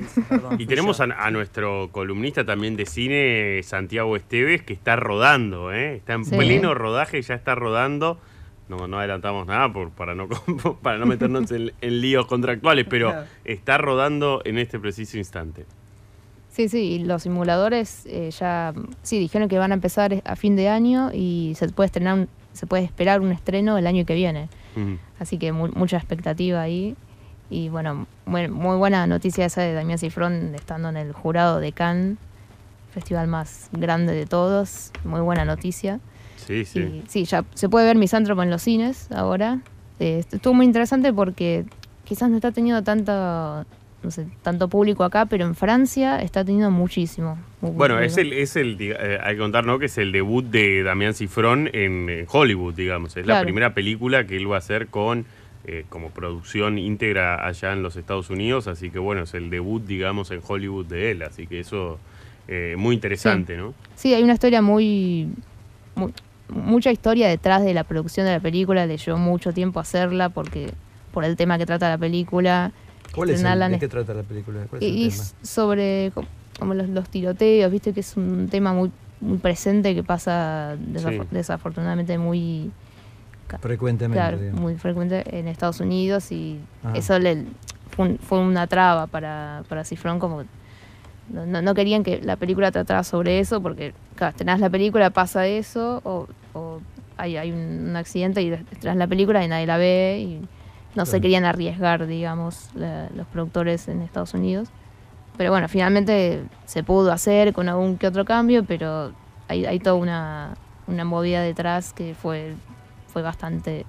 Y tenemos a, a nuestro columnista también de cine, Santiago Esteves, que está rodando, ¿eh? está en Sí. pleno rodaje, ya está rodando. No, no adelantamos nada por, para, no, para no meternos en, en líos contractuales, pero Claro. está rodando en este preciso instante. Sí, sí, los simuladores eh, ya, sí, dijeron que van a empezar a fin de año y se puede estrenar, un- se puede esperar un estreno el año que viene. Así que mu- mucha expectativa ahí. Y bueno, muy, muy buena noticia esa de Damián Cifrón estando en el jurado de Cannes, festival más grande de todos. Muy buena noticia. Sí, sí. Y sí, ya se puede ver Misántropo en los cines ahora. Eh, estuvo muy interesante porque quizás no está teniendo tanto, no sé, tanto público acá, pero en Francia está teniendo muchísimo. Mu- Bueno, es el, es el eh, hay que contar, ¿no? Que es el debut de Damián Cifrón en, eh, Hollywood, digamos. Es la primera película que él va a hacer con eh, como producción íntegra allá en los Estados Unidos, así que bueno, es el debut, digamos, en Hollywood de él, así que eso eh, muy interesante, ¿no? Sí, hay una historia muy, mu- Mucha historia detrás de la producción de la película. Le llevó mucho tiempo hacerla porque por el tema que trata la película. ¿Cuál es el, ¿De qué trata la película? ¿Cuál es el Y, y tema? sobre co- como los, los tiroteos, viste que es un tema muy, muy presente que pasa desaf- Sí. desafortunadamente muy, Frecuentemente. claro, muy frecuente en Estados Unidos y Ah. eso le, fue, un- fue una traba para, para Cifrón como no, no- querían que la película tratara sobre eso porque claro, estrenás la película, pasa eso o, o hay, hay un, un accidente y estrenás la película y nadie la ve y no se querían arriesgar, digamos, la- los productores en Estados Unidos. Pero bueno, finalmente se pudo hacer con algún que otro cambio, pero hay, hay toda una, una movida detrás que fue, fue bastante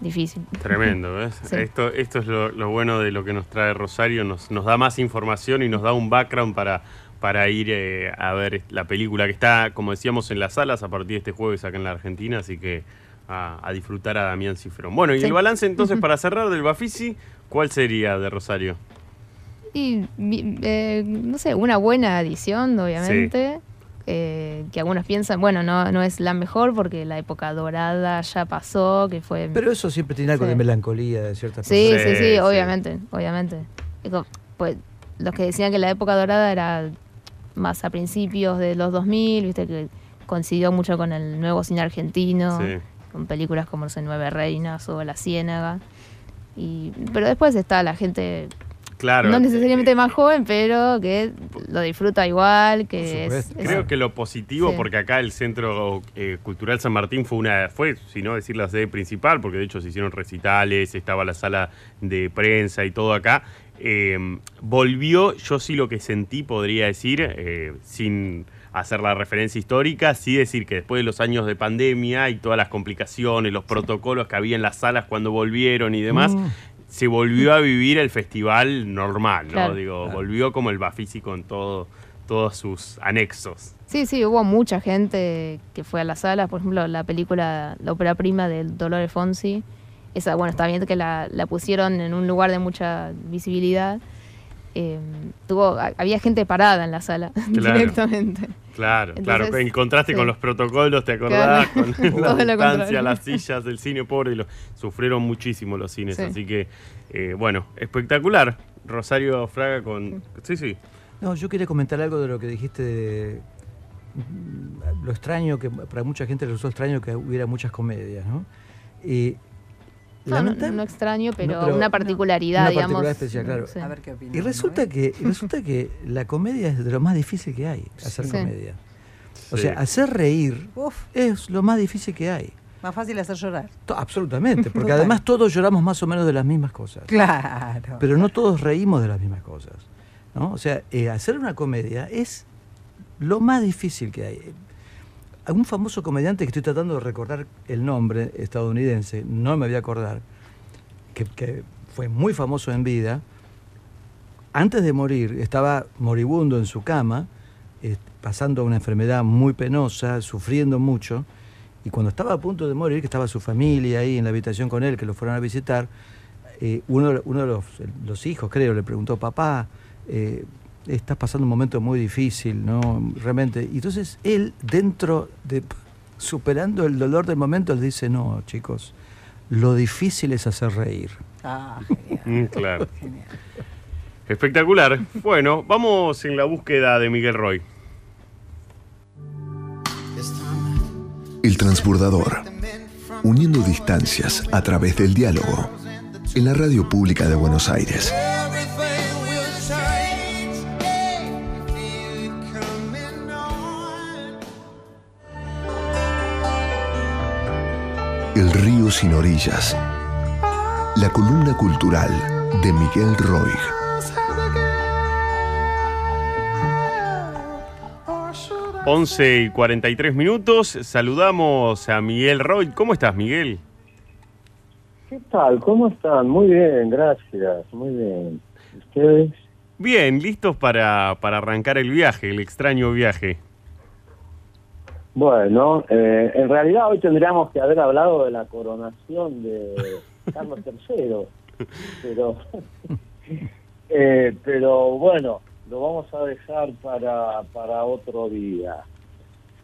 difícil. Tremendo, ¿ves? Sí. Esto, esto es lo, lo bueno de lo que nos trae Rosario, nos, nos da más información y nos da un background para, para ir eh, a ver la película que está, como decíamos, en las salas a partir de este jueves acá en la Argentina, así que a, a disfrutar a Damián Cifrón. Bueno, y Sí. el balance entonces para cerrar del Bafisi, ¿cuál sería de Rosario? Y, eh, no sé, una buena edición, obviamente. eh, que algunos piensan, bueno, no, no es la mejor porque la época dorada ya pasó, que fue... Pero eso siempre tiene algo Sí. de melancolía de ciertas Sí, personas. sí, Sí, sí, sí. obviamente, obviamente. Pues los que decían que la época dorada era más a principios de los 2000, viste que coincidió mucho con el nuevo cine argentino, Sí. Con películas como no sé, Nueve Reinas o La Ciénaga. Y, pero después está la gente, Claro. no necesariamente eh, más joven, pero que lo disfruta igual, que es, Creo que lo positivo, Sí. porque acá el Centro eh, Cultural San Martín fue una, fue, si no decir la sede principal, porque de hecho se hicieron recitales, estaba la sala de prensa y todo acá. eh, volvió, yo sí lo que sentí, podría decir, eh, sin hacer la referencia histórica, sí decir que después de los años de pandemia y todas las complicaciones, los protocolos que había en las salas cuando volvieron y demás, Mm. se volvió a vivir el festival normal, ¿no? Claro. Digo, Claro. volvió como el Bafisi con todo, todos sus anexos. Sí, sí, hubo mucha gente que fue a la sala. Por ejemplo, la película, la ópera prima del Dolores Fonsi. Esa, bueno, está bien que la, la pusieron en un lugar de mucha visibilidad. Eh, tuvo, ha- había gente parada en la sala Claro. directamente. Claro, Entonces, claro. En contraste sí. con los protocolos, ¿te acordás? Claro. Con la distancia, las sillas del cine pobre. y lo- sufrieron muchísimo los cines. Sí. Así que, eh, bueno, espectacular. Rosario Fraga con... Sí, sí. No, yo quería comentar algo de lo que dijiste de mm, lo extraño que para mucha gente le resultó extraño que hubiera muchas comedias, ¿no? Y No, no, extraño, pero, No, pero una particularidad, una digamos. particularidad especial, claro. Sí. A ver qué opinas. y resulta que y resulta que la comedia es de lo más difícil que hay, hacer Sí. comedia. O sea, hacer reír Uf, es lo más difícil que hay. más fácil hacer llorar. To- Absolutamente, porque Total. además todos lloramos más o menos de las mismas cosas. Claro. pero no todos reímos de las mismas cosas. ¿no? O sea, eh, hacer una comedia es lo más difícil que hay. Algún famoso comediante que estoy tratando de recordar el nombre estadounidense, no me voy a acordar, que, fue muy famoso en vida, antes de morir estaba moribundo en su cama, pasando una enfermedad muy penosa, sufriendo mucho, y cuando estaba a punto de morir, que estaba su familia ahí en la habitación con él, que lo fueron a visitar, eh, uno, uno de los, los hijos, creo, le preguntó, papá, eh, estás pasando un momento muy difícil, ¿no? Realmente. Y entonces él, dentro de, superando el dolor del momento, le dice, no, chicos, lo difícil es hacer reír. Ah, genial. Mm, claro. genial. Espectacular. Bueno, vamos en la búsqueda de Miguel Roy. El transbordador. Uniendo distancias a través del diálogo. En la radio pública de Buenos Aires. Río sin orillas. La columna cultural de Miguel Roig. Once y 43 minutos. Saludamos a Miguel Roig. ¿Cómo estás, Miguel? ¿Qué tal? ¿Cómo están? Muy bien, gracias. Muy bien. ¿Ustedes? Bien, listos para, para arrancar el viaje, el extraño viaje. Bueno, eh, en realidad hoy tendríamos que haber hablado de la coronación de Carlos III, pero, eh, pero bueno, lo vamos a dejar para, para otro día.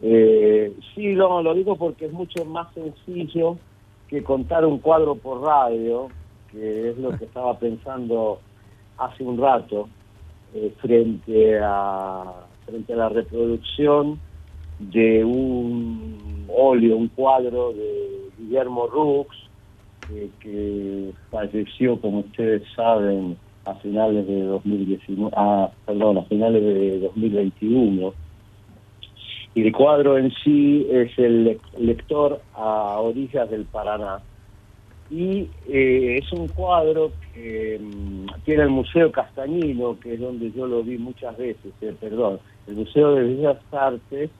Eh, sí, lo, lo digo porque es mucho más sencillo que contar un cuadro por radio, que es lo que estaba pensando hace un rato, eh, frente, a, frente a la reproducción de un óleo, un cuadro de Guillermo Rux, que falleció, como ustedes saben, a finales de 2019, ah, perdón, a finales de 2021. Y el cuadro en sí es el lector a orillas del Paraná. Y eh, es un cuadro que mm, tiene el Museo Castañino, que es donde yo lo vi muchas veces, eh, perdón, el Museo de Bellas Artes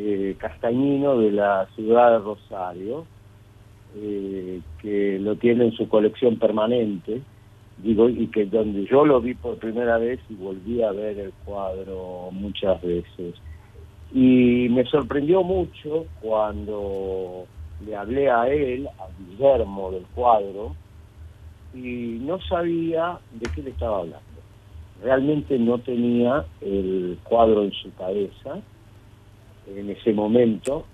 eh, Castañino de la ciudad de Rosario, eh, que lo tiene en su colección permanente, y que donde yo lo vi por primera vez y volví a ver el cuadro muchas veces. Y me sorprendió mucho cuando le hablé a él, a Guillermo del cuadro, y no sabía de qué le estaba hablando. Realmente no tenía el cuadro en su cabeza en ese momento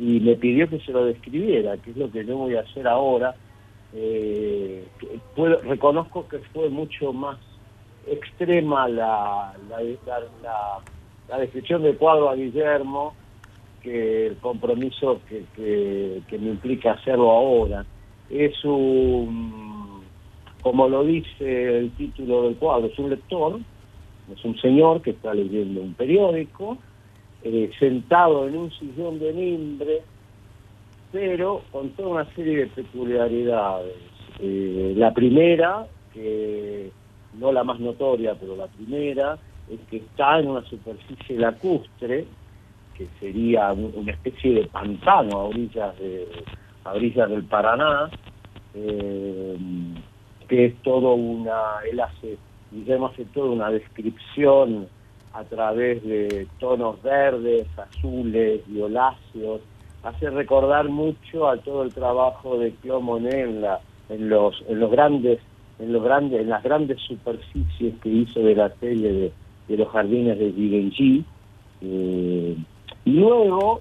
y me pidió que se lo describiera, que es lo que yo voy a hacer ahora. Eh, reconozco que fue mucho más extrema la, la, descripción del cuadro a Guillermo que el compromiso que, que, me implica hacerlo ahora. Es un, como lo dice el título del cuadro, es un lector, es un señor que está leyendo un periódico, eh, sentado en un sillón de mimbre, pero con toda una serie de peculiaridades. Eh, la primera, que no la más notoria, pero la primera, es que está en una superficie lacustre, que sería una especie de pantano a orillas, de, a orillas del Paraná, eh, que es todo una, él hace, Guillermo hace toda una descripción a través de tonos verdes, azules, violáceos, hace recordar mucho a todo el trabajo de Claude en, la, en los en los grandes en los grandes en las grandes superficies que hizo de la serie de, los jardines de Givenchy eh, y luego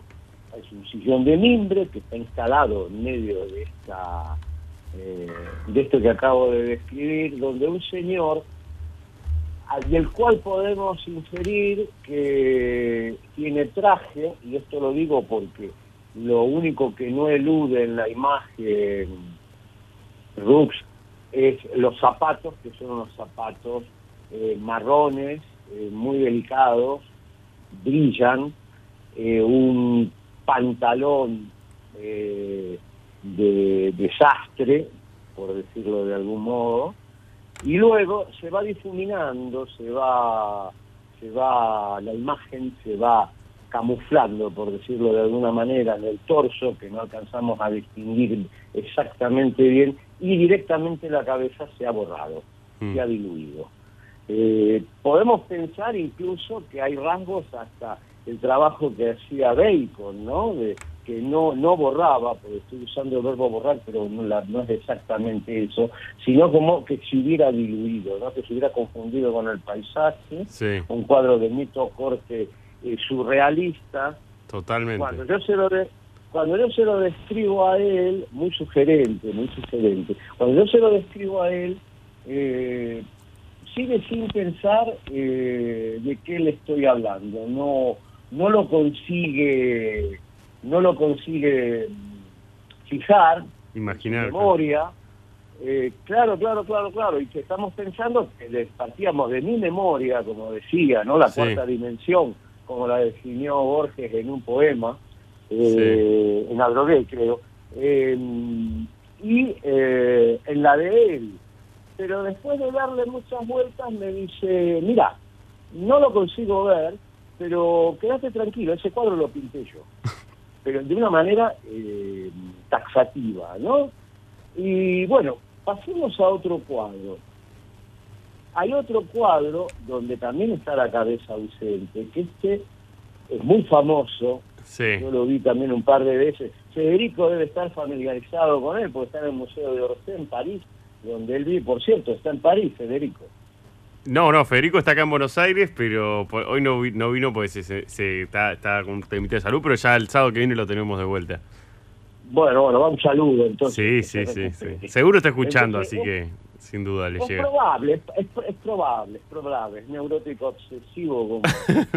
es un sillón de mimbre que está instalado en medio de esta eh, de esto que acabo de describir donde un señor del cual podemos inferir que tiene traje, y esto lo digo porque lo único que no elude en la imagen Rux es los zapatos, que son unos zapatos eh, marrones, eh, muy delicados, brillan, eh, un pantalón de desastre, por decirlo de algún modo, y luego se va difuminando, se va, se va, la imagen se va camuflando, por decirlo de alguna manera, en el torso, que no alcanzamos a distinguir exactamente bien, y directamente la cabeza se ha borrado, mm. se ha diluido. Eh, podemos pensar incluso que hay rasgos hasta el trabajo que hacía Bacon, ¿no? De, que no, no borraba, porque estoy usando el verbo borrar, pero no, no es exactamente eso, sino como que se hubiera diluido, ¿no? que se hubiera confundido con el paisaje, un cuadro de mito corte eh, surrealista. Totalmente. Cuando yo se lo cuando yo se lo describo a él, muy sugerente, muy sugerente, cuando yo se lo describo a él, eh, sigue sin pensar eh, de qué le estoy hablando, no, no lo consigue no lo consigue fijar, Imaginar, memoria. Eh, claro, claro, claro, claro. Y que estamos pensando que partíamos de mi memoria, como decía, ¿no? La cuarta dimensión, como la definió Borges en un poema, eh, en Adrogué, creo. Em, en la de él. Pero después de darle muchas vueltas me dice, mira, no lo consigo ver, pero quédate tranquilo, ese cuadro lo pinté yo. Pero de una manera eh, taxativa, ¿no? Y bueno, pasemos a otro cuadro. Hay otro cuadro donde también está la cabeza ausente, que este es muy famoso. Yo lo vi también un par de veces. Federico debe estar familiarizado con él, porque está en el Museo de Orsay en París, donde él vive. Por cierto, está en París, Federico. No, no, Federico está acá en Buenos Aires, pero hoy no, no vino porque se, se, está, está, con un temita de salud, pero ya el sábado que viene lo tenemos de vuelta. Bueno, bueno, va un saludo entonces. Sí, sí, sí, Seguro está escuchando, así que sin duda le es llega. Probable, es, es, probable, es probable, es neurótico obsesivo como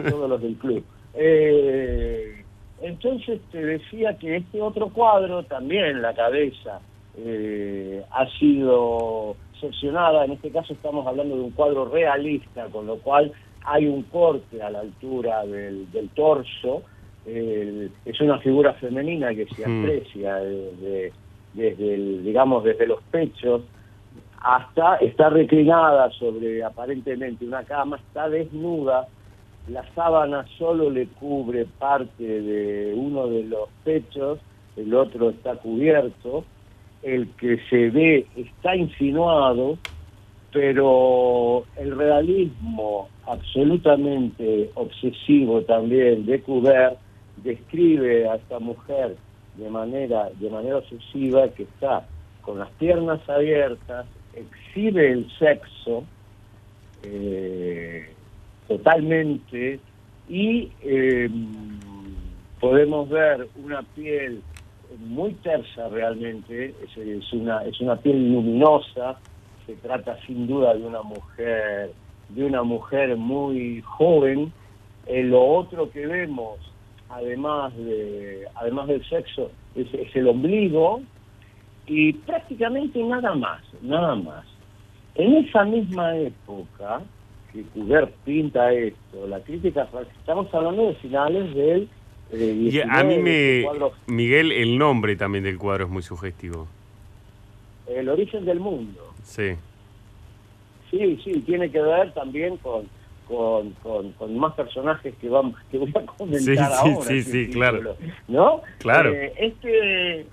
todos los del club. Eh, entonces te decía que este otro cuadro, también la cabeza, eh, ha sido seccionada, en este caso estamos hablando de un cuadro realista, con lo cual hay un corte a la altura del, del torso, es una figura femenina que se hmm. aprecia desde, desde el, digamos, desde los pechos hasta está reclinada sobre aparentemente una cama, está desnuda, la sábana solo le cubre parte de uno de los pechos, el otro está cubierto, el que se ve está insinuado, pero el realismo absolutamente obsesivo también de Courbet describe a esta mujer de manera, de manera obsesiva que está con las piernas abiertas, exhibe el sexo eh, totalmente y em, podemos ver una piel muy tersa realmente, es, una, es una piel luminosa, se trata sin duda de una mujer, de una mujer muy joven. Eh, lo otro que vemos, además de, además del sexo, es, el ombligo y prácticamente nada más, nada más. En esa misma época que Courbet pinta esto, la crítica, estamos hablando de finales del y a mí me... Miguel, el nombre también del cuadro es muy sugestivo. El origen del mundo. Sí. Sí, sí, tiene que ver también con, con, más personajes que, vamos, que voy a comentar ahora. Sí, sí, claro. ¿No? Claro. Eh, este,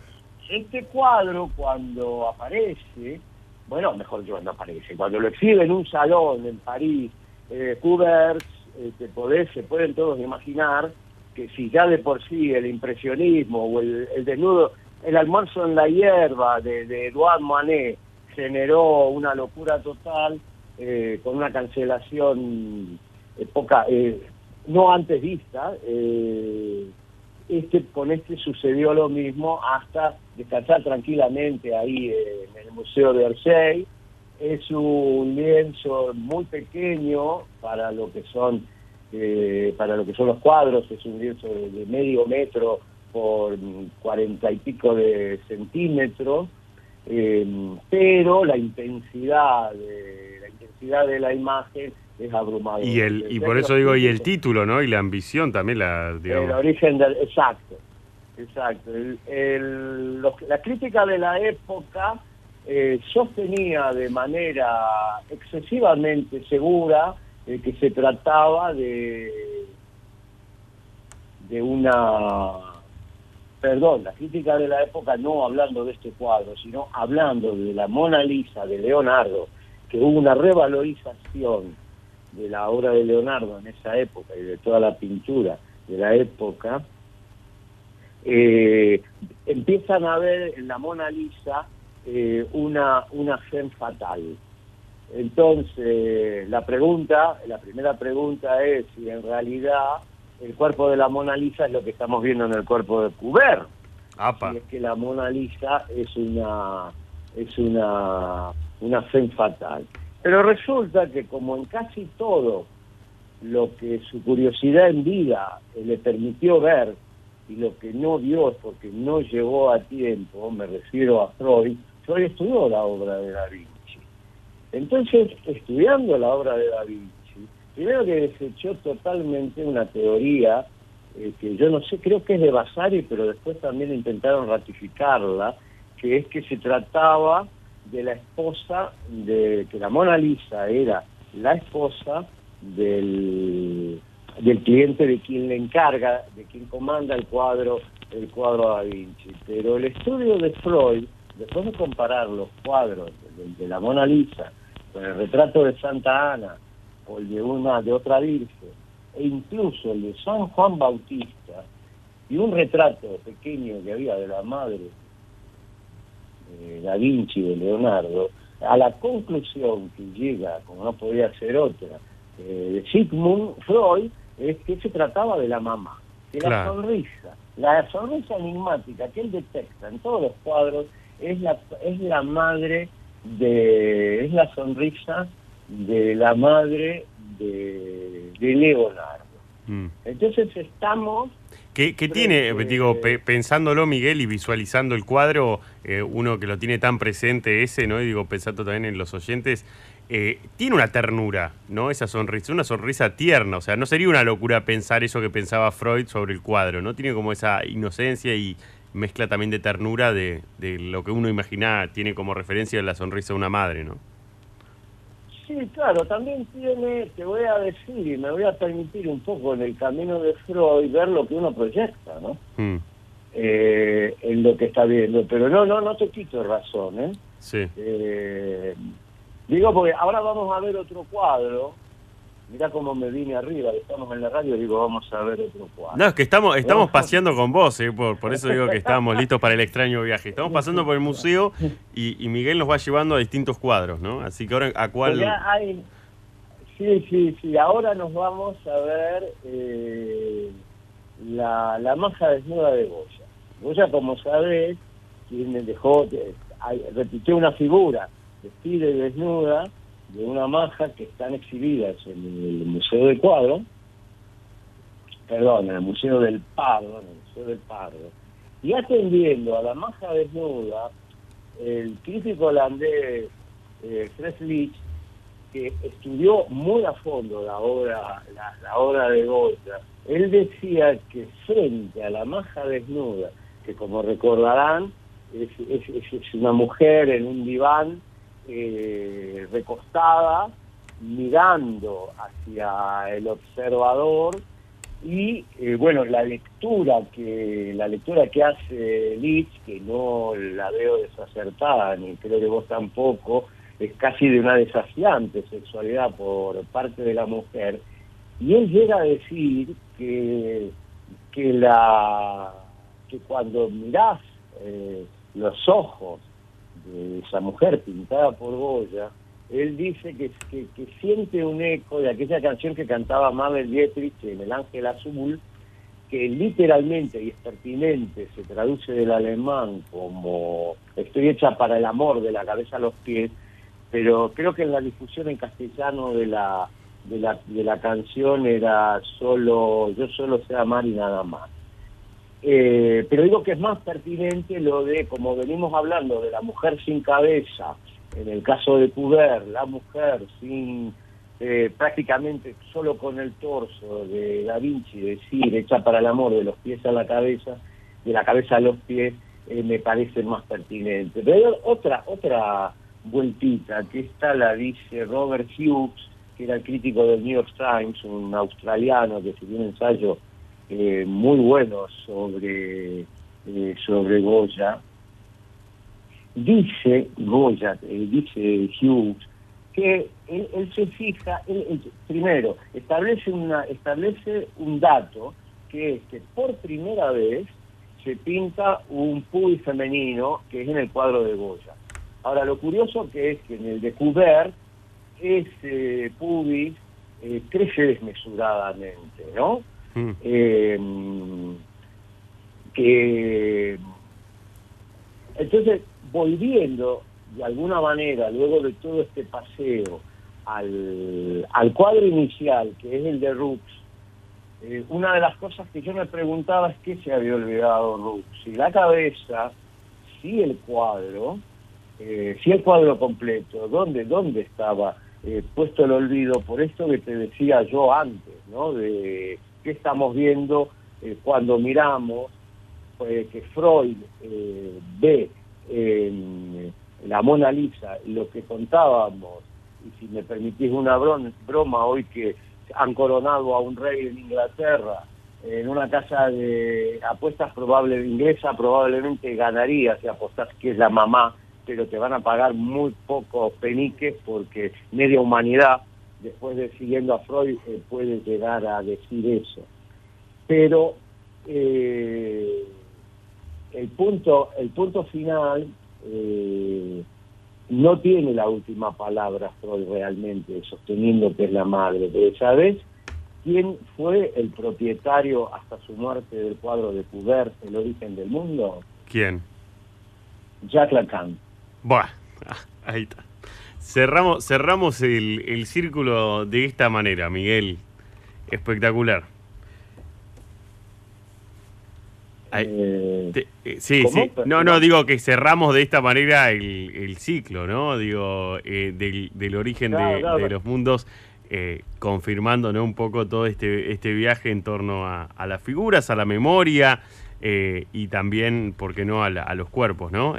este cuadro cuando aparece, bueno, mejor que cuando aparece, cuando lo exhibe en un salón en París, eh, eh, se pueden todos imaginar que si ya de por sí el impresionismo o el, desnudo, el almuerzo en la hierba de, de Edouard Manet generó una locura total eh, con una cancelación eh, poca, eh, no antes vista, este, con este sucedió lo mismo hasta descansar tranquilamente ahí en el Museo de Orsay. Es un lienzo muy pequeño para lo que son eh, para lo que son los cuadros, es un lienzo de, medio metro por cuarenta y pico de centímetros, eh, pero la intensidad de la intensidad de la imagen es abrumadora. Y el y por eso digo y el título, ¿no? Y la ambición también la digamos. El origen del exacto. Exacto. la crítica de la época eh, sostenía de manera excesivamente segura que se trataba de, de una, perdón, la crítica de la época no hablando de este cuadro, sino hablando de la Mona Lisa de Leonardo, que hubo una revalorización de la obra de Leonardo en esa época y de toda la pintura de la época, eh, empiezan a ver en la Mona Lisa eh, una, una fe fatal entonces, la pregunta, la primera pregunta es si en realidad el cuerpo de la Mona Lisa es lo que estamos viendo en el cuerpo de Cuber. Si es que la Mona Lisa es una es una una fe fatal. Pero resulta que como en casi todo lo que su curiosidad en vida le permitió ver y lo que no vio es porque no llegó a tiempo, me refiero a Freud, Freud estudió la obra de David entonces, estudiando la obra de Da Vinci, primero que desechó totalmente una teoría eh, que yo no sé, creo que es de Vasari, pero después también intentaron ratificarla, que es que se trataba de la esposa, de que la Mona Lisa era la esposa del, del cliente de quien le encarga, de quien comanda el cuadro, el cuadro Da Vinci. Pero el estudio de Freud, después de comparar los cuadros de, de la Mona Lisa con el retrato de Santa Ana o el de una de otra virgen, e incluso el de San Juan Bautista, y un retrato pequeño que había de la madre de Da Vinci, de Leonardo, a la conclusión que llega, como no podía ser otra, eh, de Sigmund Freud, es que se trataba de la mamá, de la sonrisa. La sonrisa enigmática que él detecta en todos los cuadros es la, es la madre de, es la sonrisa de la madre de, de Leonardo. Mm. Entonces estamos ¿Qué, qué tiene, digo, pe- pensándolo Miguel y visualizando el cuadro, eh, uno que lo tiene tan presente ese, ¿no? Y digo, pensando también en los oyentes, eh, tiene una ternura, ¿no? Esa sonrisa, una sonrisa tierna, o sea, no sería una locura pensar eso que pensaba Freud sobre el cuadro, ¿no? Tiene como esa inocencia y mezcla también de ternura de, de lo que uno imagina, tiene como referencia la sonrisa de una madre, ¿no? Sí, claro, también tiene, te voy a decir y me voy a permitir un poco en el camino de Freud ver lo que uno proyecta, ¿no? Mm, Eh, en lo que está viendo. Pero no, no, no te quito razón, ¿eh? sí. Eh, Digo, porque ahora vamos a ver otro cuadro. Mirá cómo me vine arriba, estamos en la radio, digo, vamos a ver otro cuadro. No, es que estamos, estamos paseando con vos, eh, por, por eso digo que estábamos listos para el extraño viaje. Estamos pasando por el museo y, y Miguel nos va llevando a distintos cuadros, ¿no? Así que ahora, ¿a cuál? Hay- Sí, sí, sí. Ahora nos vamos a ver eh, la, la maja desnuda de Goya. Goya, como sabés, quien dejó, eh, repitió una figura vestida y desnuda de una maja que están exhibidas en el Museo del Cuadro, perdón, en el Museo del Pardo, en el Museo del Pardo. Y atendiendo a la maja desnuda, el crítico holandés eh, Fred que estudió muy a fondo la obra, la, obra de Goya, él decía que frente a la maja desnuda, que como recordarán, es- es una mujer en un diván eh, recostada, mirando hacia el observador, y eh, bueno, la lectura que la lectura que hace Leach, que no la veo desacertada, ni creo que vos tampoco, es casi de una desafiante sexualidad por parte de la mujer, y él llega a decir que, que la que cuando mirás eh, los ojos de esa mujer pintada por Goya, él dice que, que, siente un eco de aquella canción que cantaba Mabel Dietrich en El Ángel Azul, que literalmente, y es pertinente, se traduce del alemán como estoy hecha para el amor de la cabeza a los pies, pero creo que en la difusión en castellano de la de la, de la canción era solo yo solo sé amar y nada más. Eh, pero digo que es más pertinente lo de, como venimos hablando, de la mujer sin cabeza, en el caso de Cuber, la mujer sin eh, prácticamente solo con el torso de Da Vinci, decir, hecha para el amor de los pies a la cabeza, de la cabeza a los pies, eh, me parece más pertinente. Pero otra, otra vueltita, que esta la dice Robert Hughes, que era el crítico del New York Times, un australiano que escribió un ensayo eh, muy bueno sobre, eh, sobre Goya. Dice Goya, eh, dice Hughes, que él, se fija, él- primero, establece, una, establece un dato, que es que por primera vez se pinta un pubis femenino, que es en el cuadro de Goya. Ahora, lo curioso que es que en el de Cuber, ese pubis eh, crece desmesuradamente, ¿no? Mm, eh, que entonces volviendo de alguna manera luego de todo este paseo al, al cuadro inicial que es el de Rux eh, una de las cosas que yo me preguntaba es qué se había olvidado Rux si la cabeza si el cuadro eh, si el cuadro completo dónde dónde estaba eh, puesto el olvido por esto que te decía yo antes no de qué estamos viendo eh, cuando miramos eh, que Freud eh, ve en la Mona Lisa, lo que contábamos, y si me permitís una broma hoy que han coronado a un rey en Inglaterra, en una casa de apuestas probable inglesa probablemente ganaría si apostás que es la mamá, pero te van a pagar muy pocos peniques porque media humanidad, después de siguiendo a Freud, eh, puede llegar a decir eso. Pero eh, el punto el punto final eh, no tiene la última palabra Freud realmente, sosteniendo que es la madre. Pero ¿sabes quién fue el propietario hasta su muerte del cuadro de Courbet, El origen del mundo? ¿Quién? Jacques Lacan. Buah, ah, ahí está. Cerramos, cerramos el, el círculo de esta manera, Miguel. Espectacular. Eh, te- eh, sí, sí. No, no, digo que cerramos de esta manera el, el ciclo, ¿no? Digo, eh, del, del origen Claro, de, claro. de los mundos, eh, confirmando ¿no? un poco todo este, este viaje en torno a, a las figuras, a la memoria y también, ¿por qué no?, a, la- a los cuerpos, ¿no?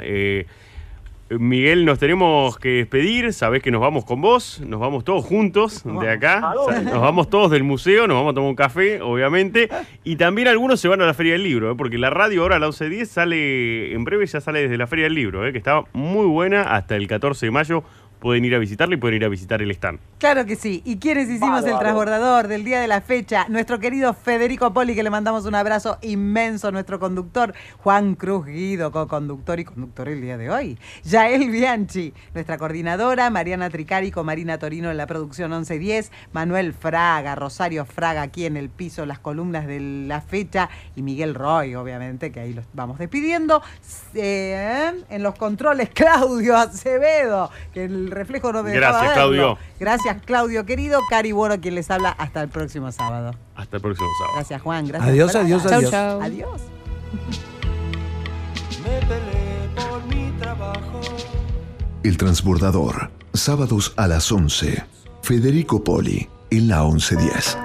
Eh, Miguel, nos tenemos que despedir. Sabés que nos vamos con vos, nos vamos todos juntos de acá. Nos vamos todos del museo, nos vamos a tomar un café, obviamente. Y también algunos se van a la Feria del Libro, ¿eh? porque la radio ahora a la 11.10 sale, en breve ya sale desde la Feria del Libro, ¿eh? que está muy buena hasta el 14 de mayo. Pueden ir a visitarla y pueden ir a visitar el stand. Claro que sí. ¿Y quiénes hicimos el transbordador del día de la fecha? Nuestro querido Federico Poli, que le mandamos un abrazo inmenso, nuestro conductor, Juan Cruz Guido, co-conductor y conductor el día de hoy. Yael Bianchi, nuestra coordinadora, Mariana Tricari con Marina Torino en la producción 1110, Manuel Fraga, Rosario Fraga aquí en el piso, las columnas de la fecha, y Miguel Roy, obviamente, que ahí los vamos despidiendo. Eh, en los controles, Claudio Acevedo, que el reflejo no me dejaba Gracias, verlo. Claudio. Gracias, Claudio, querido. Cari Bueno, quien les habla. Hasta el próximo sábado. Hasta el próximo sábado. Gracias, Juan. Gracias. Adiós, adiós, Chau, adiós. chau. Adiós. Me peleé por mi trabajo. El Transbordador, sábados a las 11. Federico Poli, en la 1110.